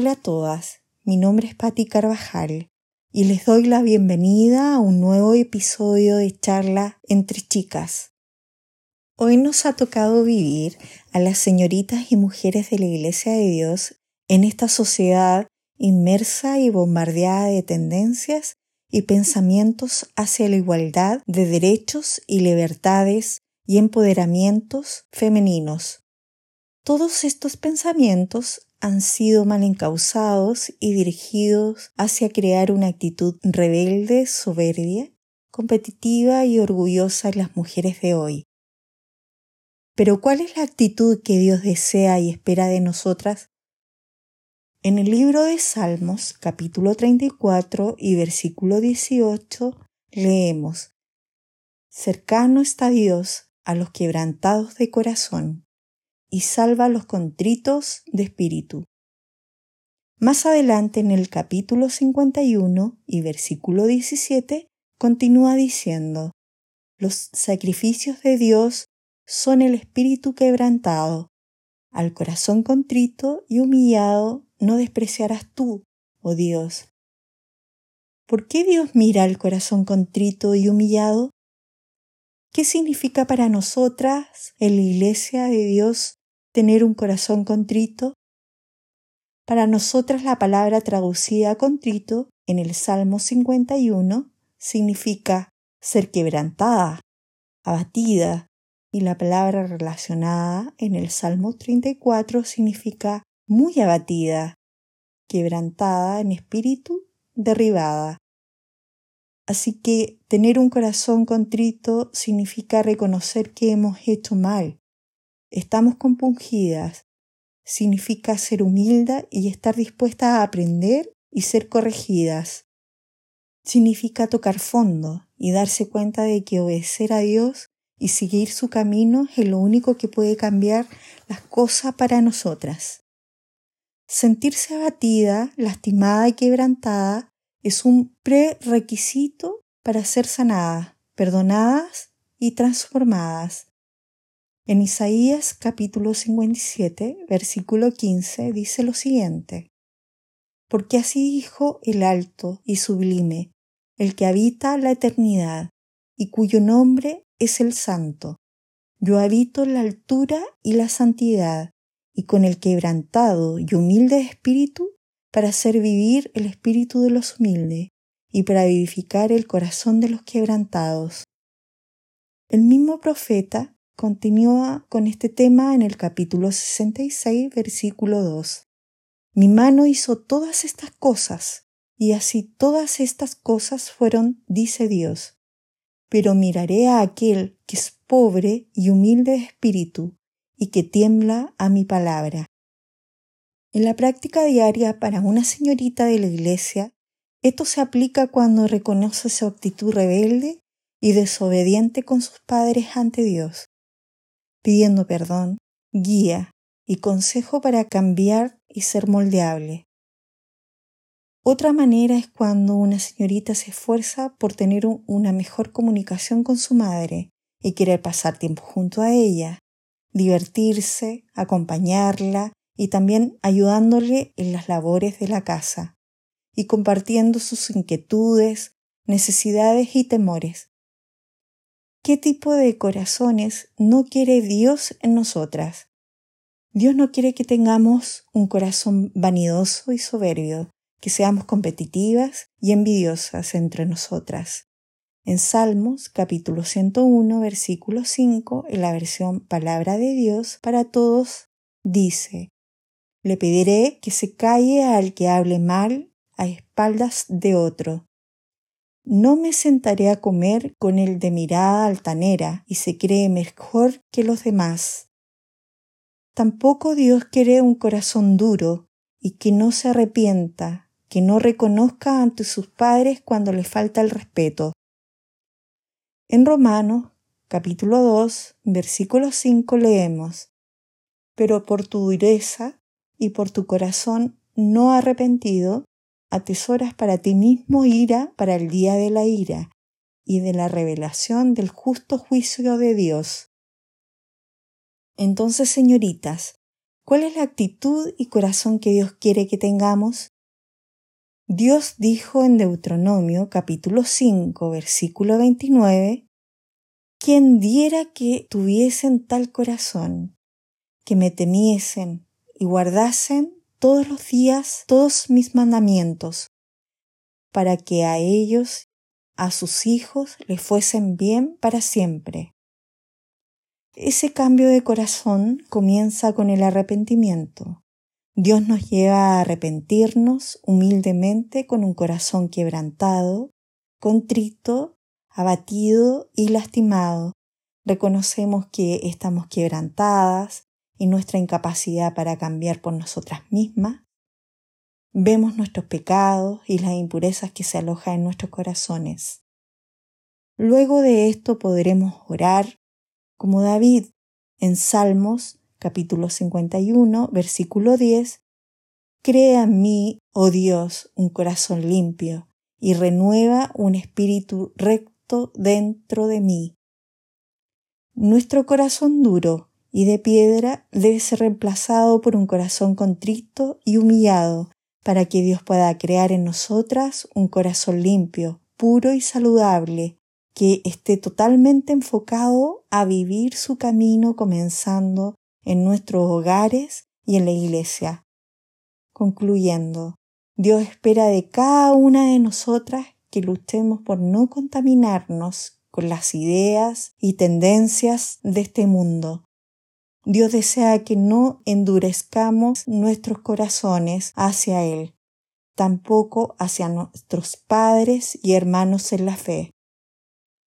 Hola a todas, mi nombre es Patti Carvajal y les doy la bienvenida a un nuevo episodio de charla entre chicas. Hoy nos ha tocado vivir a las señoritas y mujeres de la Iglesia de Dios en esta sociedad inmersa y bombardeada de tendencias y pensamientos hacia la igualdad de derechos y libertades y empoderamientos femeninos. Todos estos pensamientos han sido mal encausados y dirigidos hacia crear una actitud rebelde, soberbia, competitiva y orgullosa en las mujeres de hoy. Pero ¿cuál es la actitud que Dios desea y espera de nosotras? En el libro de Salmos, capítulo 34 y versículo 18, leemos, Cercano está Dios a los quebrantados de corazón y salva a los contritos de espíritu. Más adelante en el capítulo 51 y versículo 17 continúa diciendo, Los sacrificios de Dios son el espíritu quebrantado, al corazón contrito y humillado no despreciarás tú, oh Dios. ¿Por qué Dios mira al corazón contrito y humillado? ¿Qué significa para nosotras en la iglesia de Dios tener un corazón contrito? Para nosotras la palabra traducida contrito en el Salmo 51 significa ser quebrantada, abatida, y la palabra relacionada en el Salmo 34 significa muy abatida, quebrantada en espíritu, derribada. Así que tener un corazón contrito significa reconocer que hemos hecho mal, estamos compungidas, significa ser humilda y estar dispuesta a aprender y ser corregidas. Significa tocar fondo y darse cuenta de que obedecer a Dios y seguir su camino es lo único que puede cambiar las cosas para nosotras. Sentirse abatida, lastimada y quebrantada es un prerequisito para ser sanadas, perdonadas y transformadas. En Isaías capítulo 57, versículo 15 dice lo siguiente, Porque así dijo el alto y sublime, el que habita la eternidad, y cuyo nombre es el santo. Yo habito la altura y la santidad, y con el quebrantado y humilde espíritu, para hacer vivir el espíritu de los humildes, y para vivificar el corazón de los quebrantados. El mismo profeta continúa con este tema en el capítulo 66, versículo 2. Mi mano hizo todas estas cosas, y así todas estas cosas fueron, dice Dios. Pero miraré a aquel que es pobre y humilde de espíritu, y que tiembla a mi palabra. En la práctica diaria para una señorita de la iglesia, esto se aplica cuando reconoce su actitud rebelde y desobediente con sus padres ante Dios pidiendo perdón, guía y consejo para cambiar y ser moldeable. Otra manera es cuando una señorita se esfuerza por tener una mejor comunicación con su madre y quiere pasar tiempo junto a ella, divertirse, acompañarla y también ayudándole en las labores de la casa y compartiendo sus inquietudes, necesidades y temores. ¿Qué tipo de corazones no quiere Dios en nosotras? Dios no quiere que tengamos un corazón vanidoso y soberbio, que seamos competitivas y envidiosas entre nosotras. En Salmos capítulo 101 versículo 5, en la versión Palabra de Dios para todos, dice, Le pediré que se calle al que hable mal a espaldas de otro, no me sentaré a comer con el de mirada altanera y se cree mejor que los demás. Tampoco Dios quiere un corazón duro y que no se arrepienta, que no reconozca ante sus padres cuando le falta el respeto. En Romanos, capítulo 2, versículo 5 leemos, Pero por tu dureza y por tu corazón no arrepentido, atesoras para ti mismo ira para el día de la ira y de la revelación del justo juicio de Dios. Entonces, señoritas, ¿Cuál es la actitud y corazón que Dios quiere que tengamos? Dios dijo en Deuteronomio capítulo 5 versículo 29, quien diera que tuviesen tal corazón, que me temiesen y guardasen todos los días todos mis mandamientos, para que a ellos, a sus hijos, les fuesen bien para siempre. Ese cambio de corazón comienza con el arrepentimiento. Dios nos lleva a arrepentirnos humildemente con un corazón quebrantado, contrito, abatido y lastimado. Reconocemos que estamos quebrantadas y nuestra incapacidad para cambiar por nosotras mismas. Vemos nuestros pecados y las impurezas que se alojan en nuestros corazones. Luego de esto podremos orar como David en Salmos capítulo 51 versículo 10, Crea en mí, oh Dios, un corazón limpio y renueva un espíritu recto dentro de mí. Nuestro corazón duro y de piedra debe ser reemplazado por un corazón contrito y humillado para que Dios pueda crear en nosotras un corazón limpio, puro y saludable, que esté totalmente enfocado a vivir su camino comenzando en nuestros hogares y en la iglesia. Concluyendo, Dios espera de cada una de nosotras que luchemos por no contaminarnos con las ideas y tendencias de este mundo. Dios desea que no endurezcamos nuestros corazones hacia Él, tampoco hacia nuestros padres y hermanos en la fe.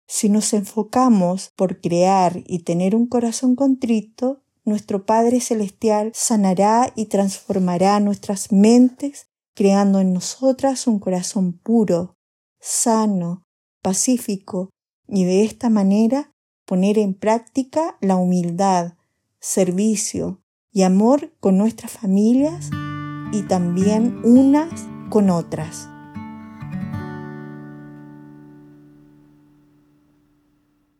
Si nos enfocamos por crear y tener un corazón contrito, nuestro Padre Celestial sanará y transformará nuestras mentes, creando en nosotras un corazón puro, sano, pacífico, y de esta manera poner en práctica la humildad, servicio y amor con nuestras familias y también unas con otras.